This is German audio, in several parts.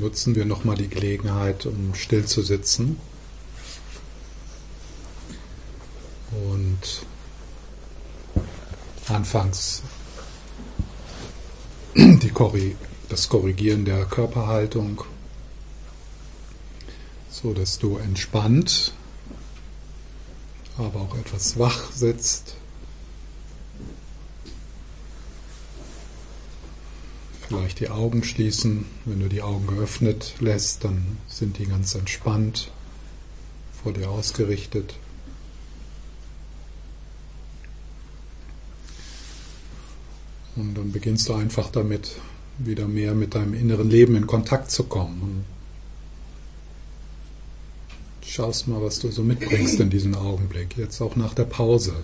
nutzen wir nochmal die Gelegenheit, um still zu sitzen. Und anfangs die das Korrigieren der Körperhaltung, so dass du entspannt, aber auch etwas wach sitzt. Vielleicht die Augen schließen. Wenn du die Augen geöffnet lässt, dann sind die ganz entspannt vor dir ausgerichtet. Und dann beginnst du einfach damit, wieder mehr mit deinem inneren Leben in Kontakt zu kommen. Und schaust mal, was du so mitbringst in diesen Augenblick, jetzt auch nach der Pause.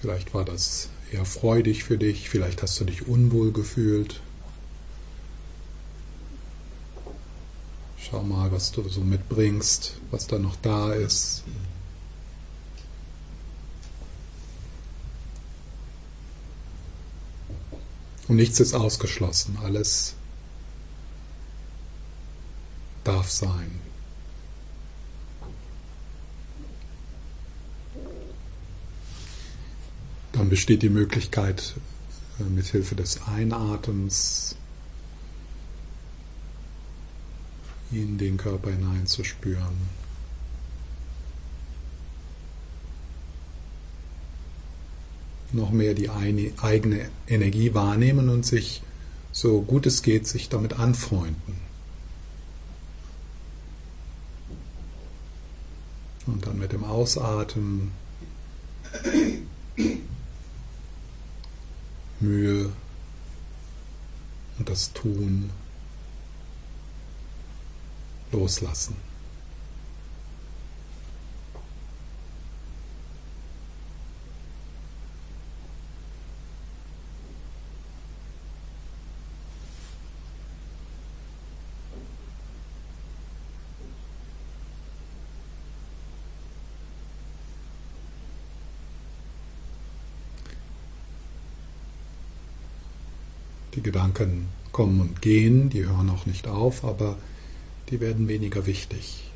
Vielleicht war das eher freudig für dich, vielleicht hast du dich unwohl gefühlt. Schau mal, was du so mitbringst, was da noch da ist. Und nichts ist ausgeschlossen, alles darf sein. Dann besteht die Möglichkeit, äh, mit Hilfe des Einatems in den Körper hineinzuspüren. Noch mehr die eigene Energie wahrnehmen und sich, so gut es geht, sich damit anfreunden. Und dann mit dem Ausatmen Mühe und das Tun loslassen. Die Gedanken kommen und gehen, die hören auch nicht auf, aber die werden weniger wichtig.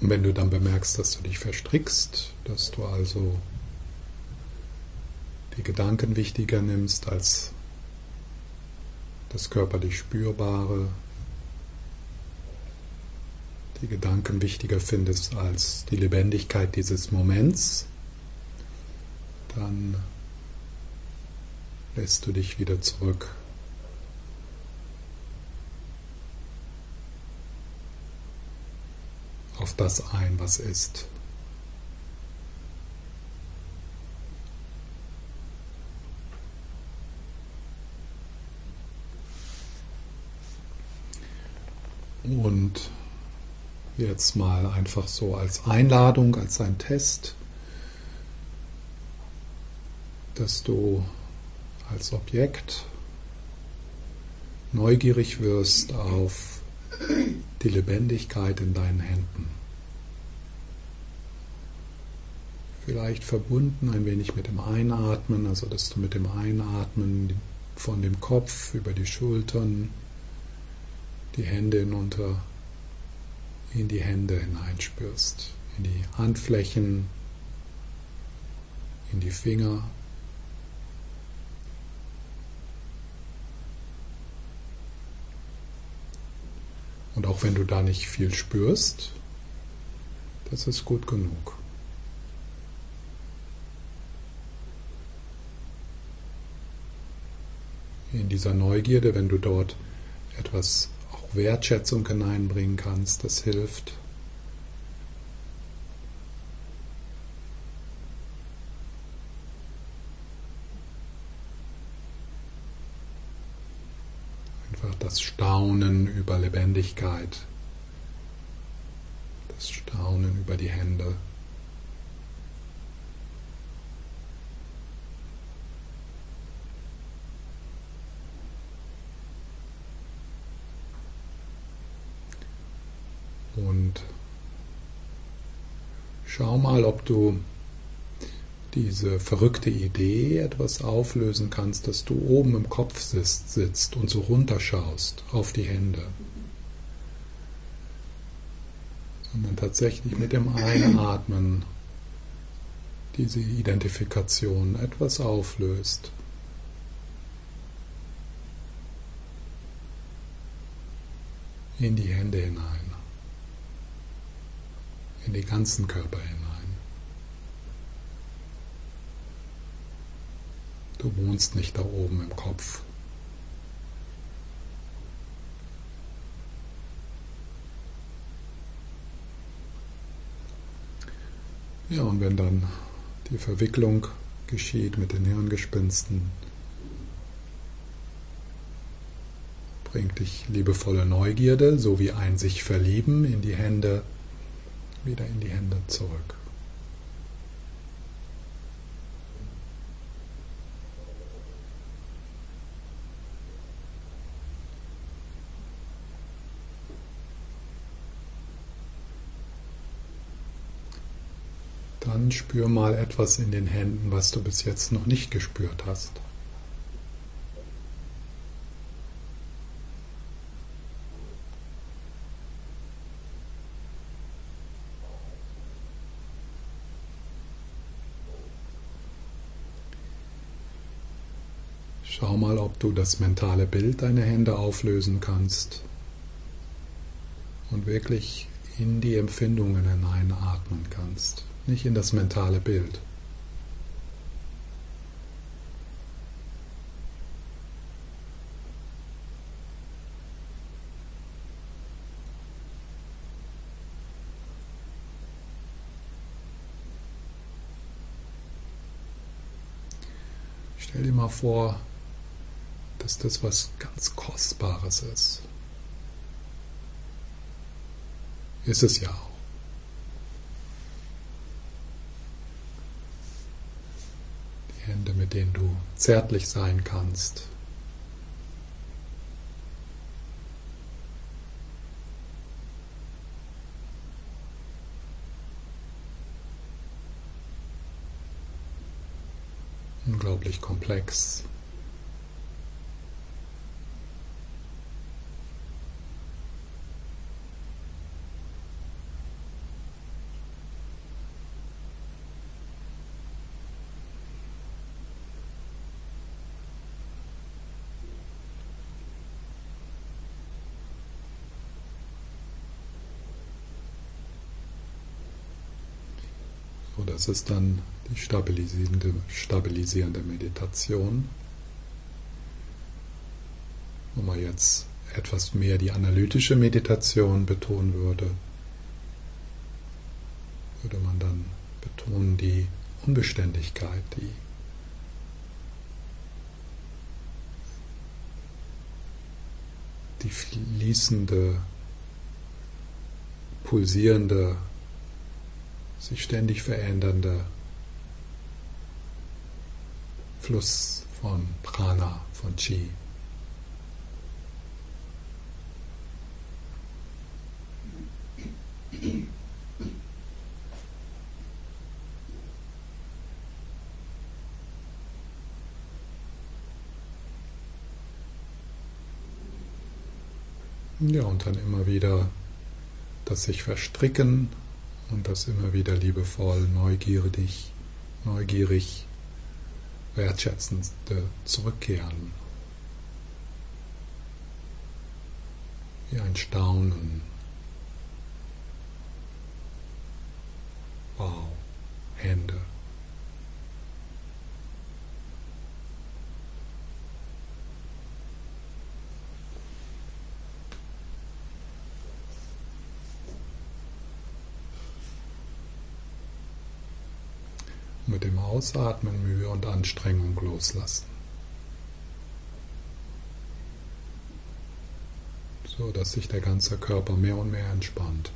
Und wenn du dann bemerkst, dass du dich verstrickst, dass du also die Gedanken wichtiger nimmst als das körperlich Spürbare, die Gedanken wichtiger findest als die Lebendigkeit dieses Moments, dann lässt du dich wieder zurück auf das ein, was ist. Und jetzt mal einfach so als Einladung, als ein Test, dass du als Objekt neugierig wirst auf die Lebendigkeit in deinen Händen. Vielleicht verbunden ein wenig mit dem Einatmen, also dass du mit dem Einatmen von dem Kopf über die Schultern die Hände hinunter in die Hände hineinspürst, in die Handflächen, in die Finger, Und auch wenn du da nicht viel spürst, das ist gut genug. In dieser Neugierde, wenn du dort etwas auch Wertschätzung hineinbringen kannst, das hilft. das Staunen über Lebendigkeit das Staunen über die Hände. Und schau mal, ob du diese verrückte Idee etwas auflösen kannst, dass du oben im Kopf sitzt, sitzt und so runterschaust auf die Hände. Sondern tatsächlich mit dem Einatmen diese Identifikation etwas auflöst. In die Hände hinein, in die ganzen Körper hinein. Du wohnst nicht da oben im Kopf. Ja, und wenn dann die Verwicklung geschieht mit den Hirngespinsten, bringt dich liebevolle Neugierde sowie ein sich verlieben in die Hände wieder in die Hände zurück. Dann spür mal etwas in den Händen, was du bis jetzt noch nicht gespürt hast. Schau mal, ob du das mentale Bild deiner Hände auflösen kannst und wirklich in die Empfindungen hineinatmen kannst nicht in das mentale Bild. Stell dir mal vor, dass das was ganz Kostbares ist. Ist es ja auch. Hände, mit denen du zärtlich sein kannst. Unglaublich komplex. Das ist dann die stabilisierende, stabilisierende Meditation. Wenn man jetzt etwas mehr die analytische Meditation betonen würde, würde man dann betonen die Unbeständigkeit, die die fließende, pulsierende sich ständig verändernde Fluss von Prana, von Chi. Ja, und dann immer wieder das sich verstricken und das immer wieder liebevoll, neugierig, neugierig, wertschätzend zurückkehren. Wie ein Staunen. Wow, Hände. mit dem Ausatmen Mühe und Anstrengung loslassen. So dass sich der ganze Körper mehr und mehr entspannt.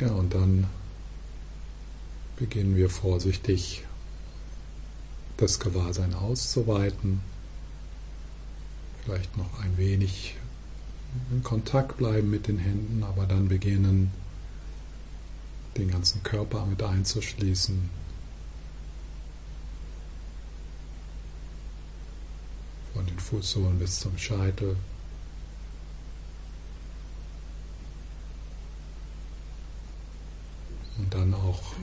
Ja, und dann beginnen wir vorsichtig das Gewahrsein auszuweiten. Vielleicht noch ein wenig in Kontakt bleiben mit den Händen, aber dann beginnen, den ganzen Körper mit einzuschließen. Von den Fußsohlen bis zum Scheitel. Dann auch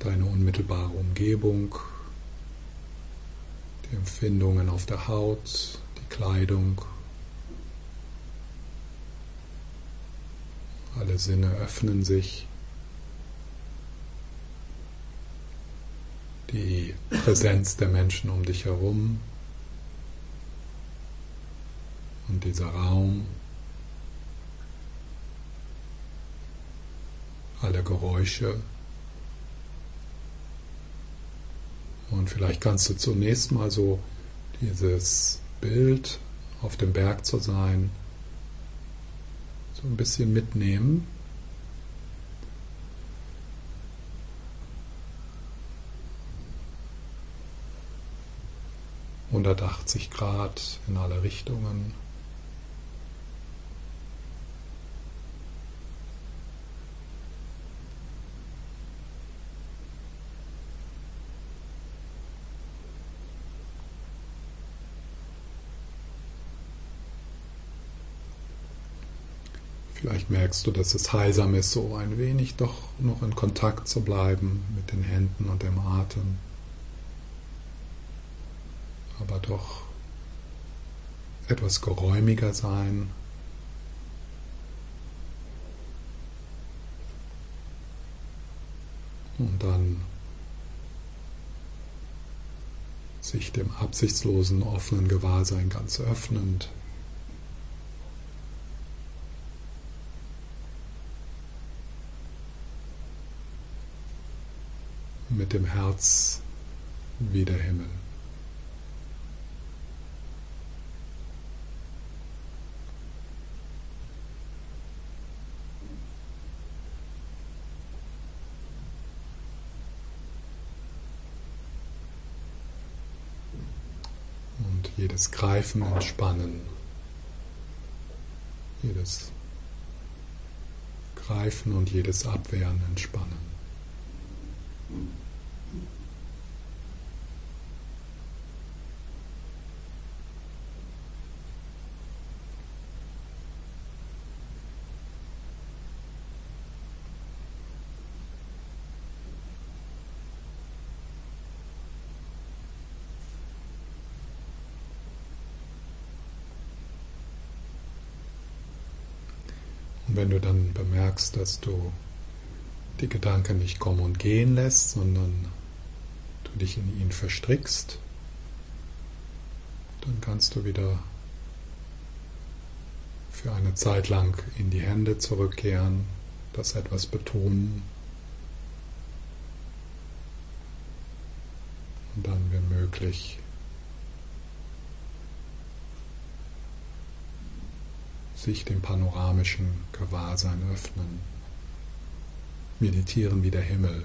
deine unmittelbare Umgebung, die Empfindungen auf der Haut, die Kleidung. Alle Sinne öffnen sich. Die Präsenz der Menschen um dich herum und dieser Raum. Alle Geräusche. Und vielleicht kannst du zunächst mal so dieses Bild auf dem Berg zu sein, so ein bisschen mitnehmen. Hundertachtzig Grad in alle Richtungen. Vielleicht merkst du, dass es heilsam ist, so ein wenig doch noch in Kontakt zu bleiben mit den Händen und dem Atem. Aber doch etwas geräumiger sein. Und dann sich dem absichtslosen, offenen Gewahrsein ganz öffnend. Mit dem Herz wie der Himmel. Und jedes Greifen entspannen, jedes Greifen und jedes Abwehren entspannen. Wenn du dann bemerkst, dass du die Gedanken nicht kommen und gehen lässt, sondern du dich in ihn verstrickst, dann kannst du wieder für eine Zeit lang in die Hände zurückkehren, das etwas betonen. Und dann, wenn möglich, sich dem panoramischen Gewahrsein öffnen. Meditieren wie der Himmel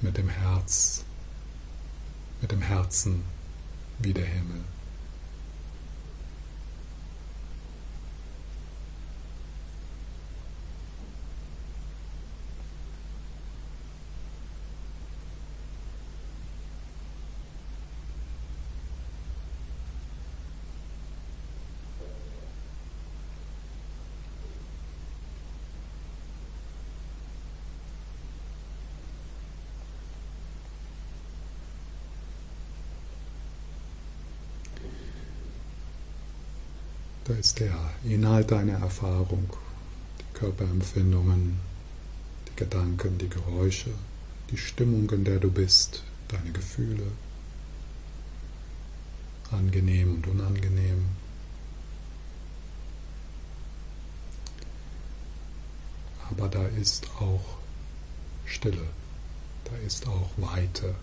mit dem Herz, mit dem Herzen wie der Himmel. Da ist der Inhalt deiner Erfahrung, die Körperempfindungen, die Gedanken, die Geräusche, die Stimmung, in der du bist, deine Gefühle, angenehm und unangenehm. Aber da ist auch Stille, da ist auch Weite.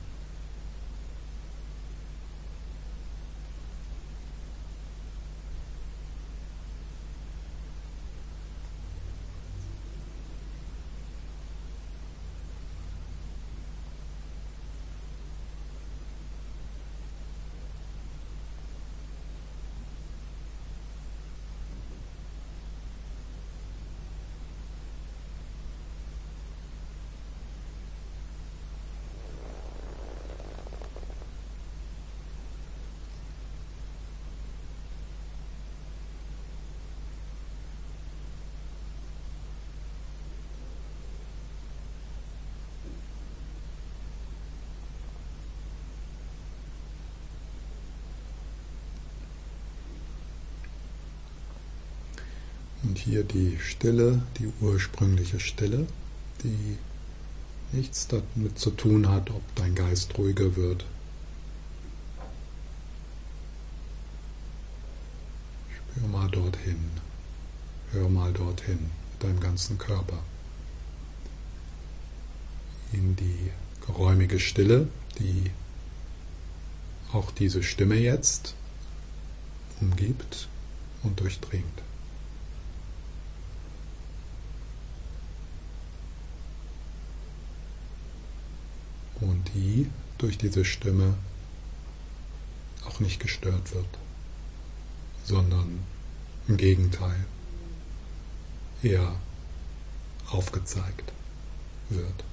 Und hier die Stille, die ursprüngliche Stille, die nichts damit zu tun hat, ob dein Geist ruhiger wird. Spür mal dorthin, hör mal dorthin mit deinem ganzen Körper. In die geräumige Stille, die auch diese Stimme jetzt umgibt und durchdringt. Und die durch diese Stimme auch nicht gestört wird, sondern im Gegenteil eher aufgezeigt wird.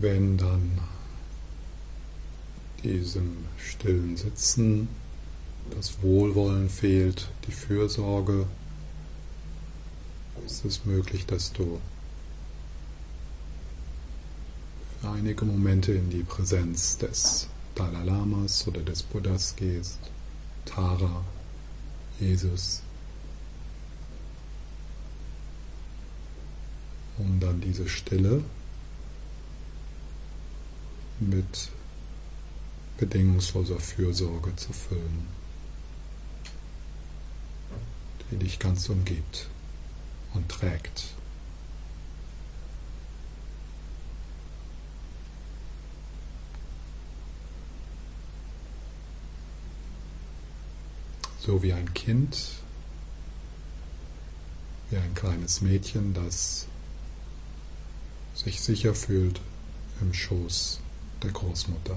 Wenn dann diesem stillen Sitzen das Wohlwollen fehlt, die Fürsorge, ist es möglich, dass du für einige Momente in die Präsenz des Dalai Lamas oder des Buddhas gehst, Tara, Jesus, um dann diese Stille mit bedingungsloser Fürsorge zu füllen, die dich ganz umgibt und trägt. So wie ein Kind, wie ein kleines Mädchen, das sich sicher fühlt im Schoß der Großmutter.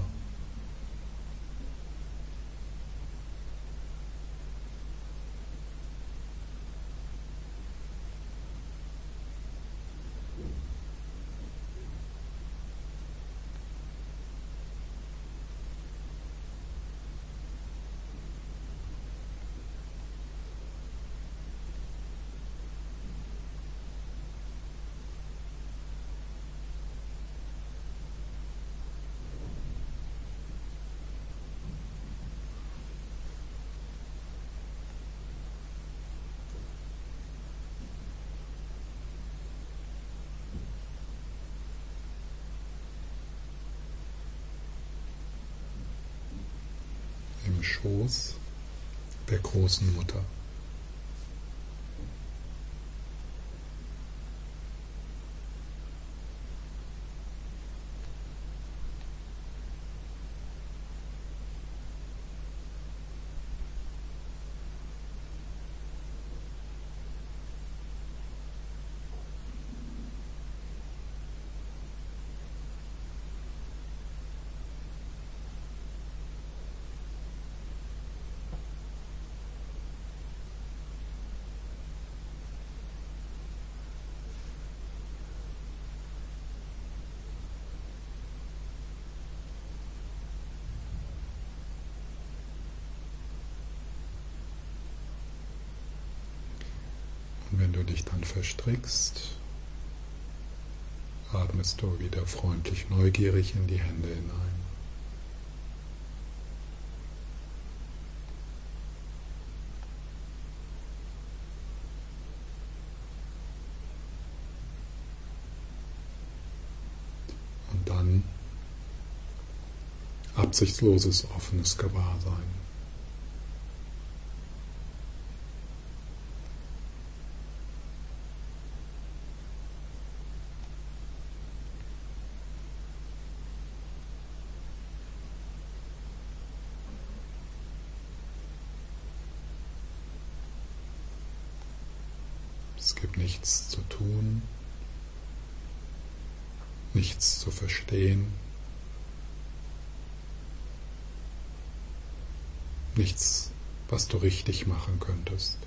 Schoß der großen Mutter. wenn du verstrickst, atmest du wieder freundlich neugierig in die Hände hinein. Und dann absichtsloses, offenes Gewahrsein. Es gibt nichts zu tun, nichts zu verstehen, nichts, was du richtig machen könntest.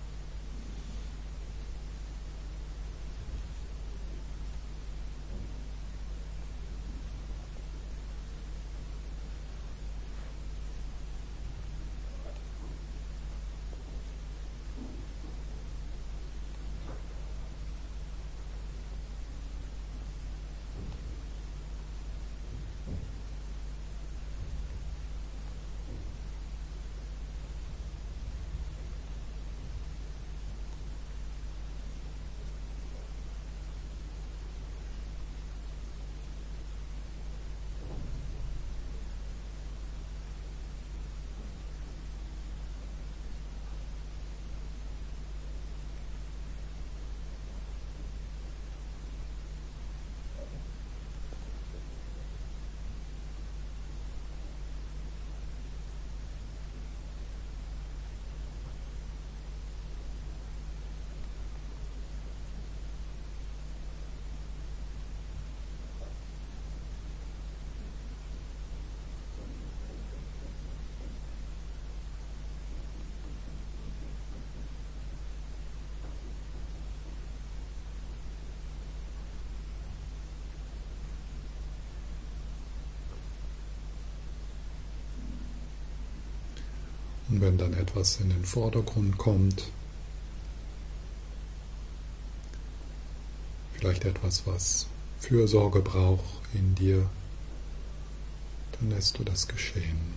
Und wenn dann etwas in den Vordergrund kommt, vielleicht etwas, was Fürsorge braucht in dir, dann lässt du das geschehen.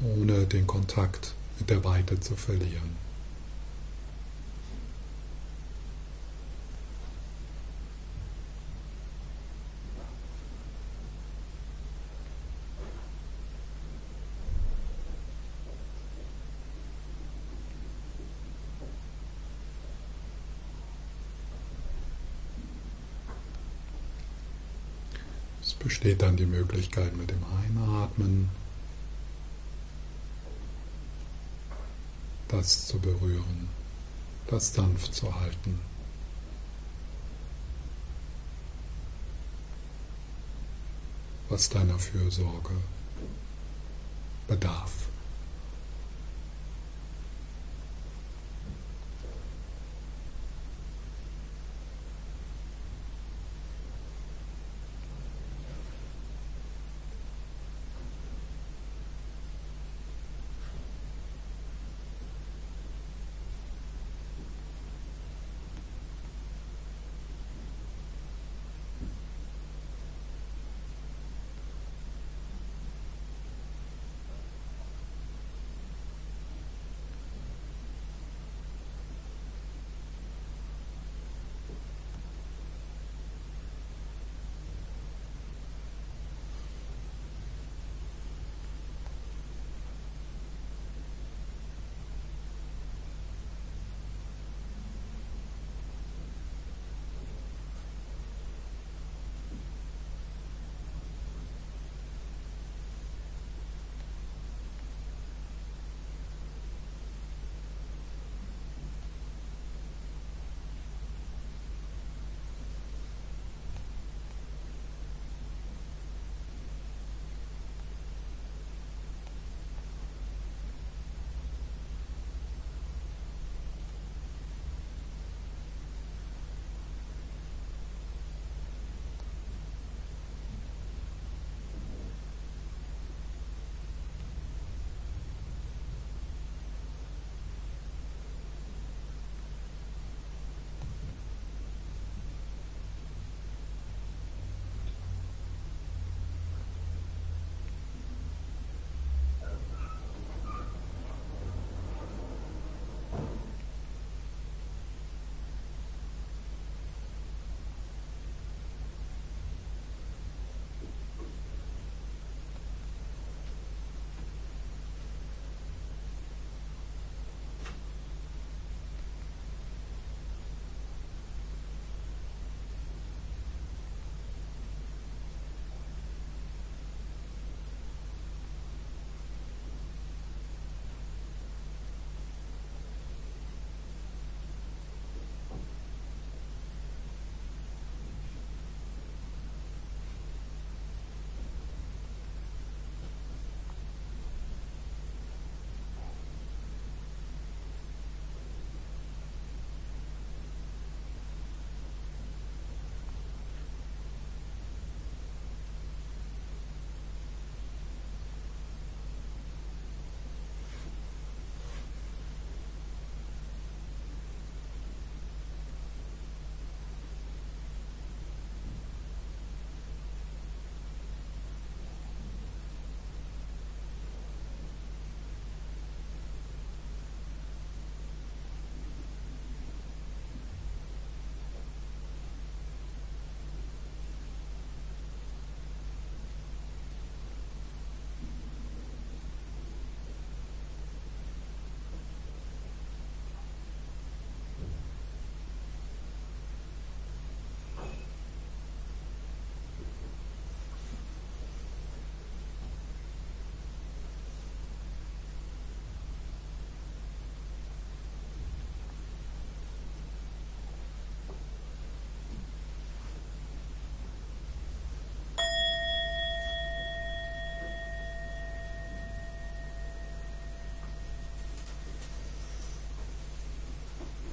Ohne den Kontakt mit der Weite zu verlieren. Besteht dann die Möglichkeit mit dem Einatmen das zu berühren, das sanft zu halten. was deiner Fürsorge bedarf.